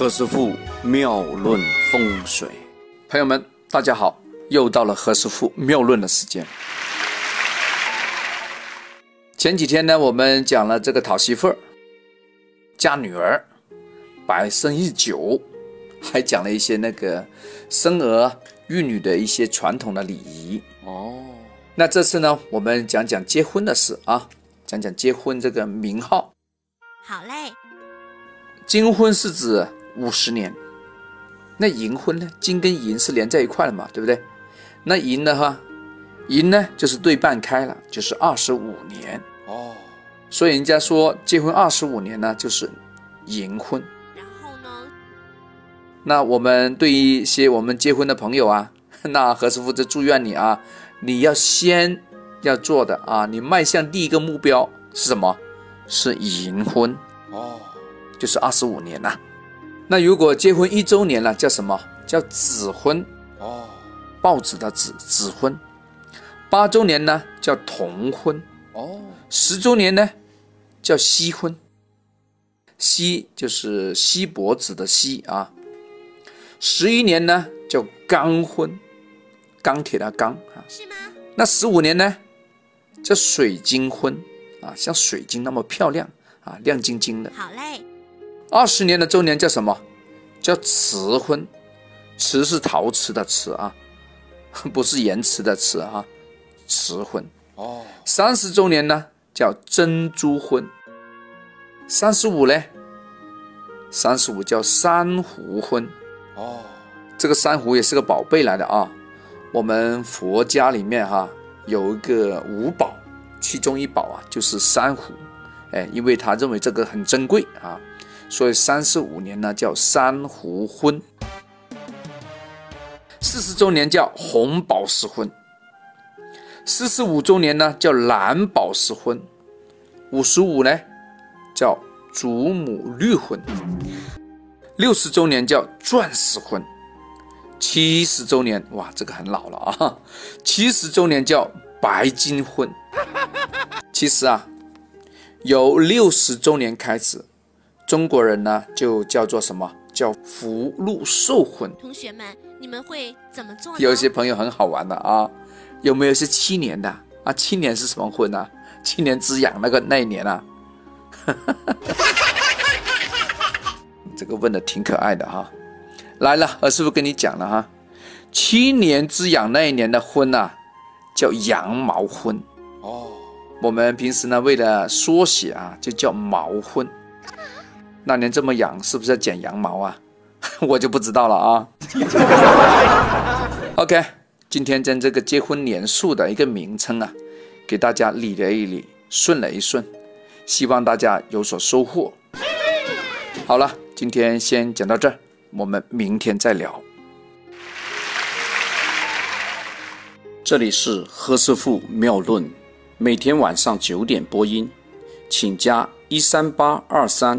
何师傅妙论风水，朋友们，大家好，又到了何师傅妙论的时间。前几天呢，我们讲了这个讨媳妇儿、嫁女儿、百生日久，还讲了一些那个生儿育女的一些传统的礼仪。哦，那这次呢，我们讲讲结婚的事啊，讲讲结婚这个名号。好嘞，金婚是指。五十年，那银婚呢？金跟银是连在一块了嘛，对不对？那银的话，银呢就是对半开了，就是二十五年哦。所以人家说结婚二十五年呢，就是银婚。然后呢？那我们对于一些我们结婚的朋友啊，那何师傅就祝愿你啊，你要先要做的啊，你迈向第一个目标是什么？是银婚哦，就是二十五年呐。那如果结婚一周年了，叫什么叫子婚？哦，报纸的子子婚。八周年呢叫同婚。哦，十周年呢叫锡婚。锡就是锡箔纸的锡啊。十一年呢叫钢婚，钢铁的钢啊。是吗？那十五年呢叫水晶婚啊，像水晶那么漂亮啊，亮晶晶的。好嘞。二十年的周年叫什么？叫瓷婚，瓷是陶瓷的瓷啊，不是言辞的辞啊。瓷婚哦。三十周年呢叫珍珠婚。三十五呢？三十五叫珊瑚婚。哦，这个珊瑚也是个宝贝来的啊。我们佛家里面哈有一个五宝，其中一宝啊就是珊瑚。哎，因为他认为这个很珍贵啊。所以三十五年呢叫珊瑚婚，四十周年叫红宝石婚，四十五周年呢叫蓝宝石婚，五十五呢叫祖母绿婚，六十周年叫钻石婚，七十周年哇这个很老了啊，七十周年叫白金婚。其实啊，由六十周年开始。中国人呢，就叫做什么叫福禄寿婚？同学们，你们会怎么做？有些朋友很好玩的啊，有没有是七年的啊？七年是什么婚呢？七年之痒那个那一年啊？这个问的挺可爱的哈。来了，我师傅跟你讲了哈，七年之痒那一年的婚呐，叫羊毛婚哦。我们平时呢，为了缩写啊，就叫毛婚。那年这么痒，是不是要剪羊毛啊？我就不知道了啊。OK，今天将这个结婚年数的一个名称啊，给大家理了一理，顺了一顺，希望大家有所收获。好了，今天先讲到这儿，我们明天再聊。这里是何师傅妙论，每天晚上九点播音，请加一三八二三。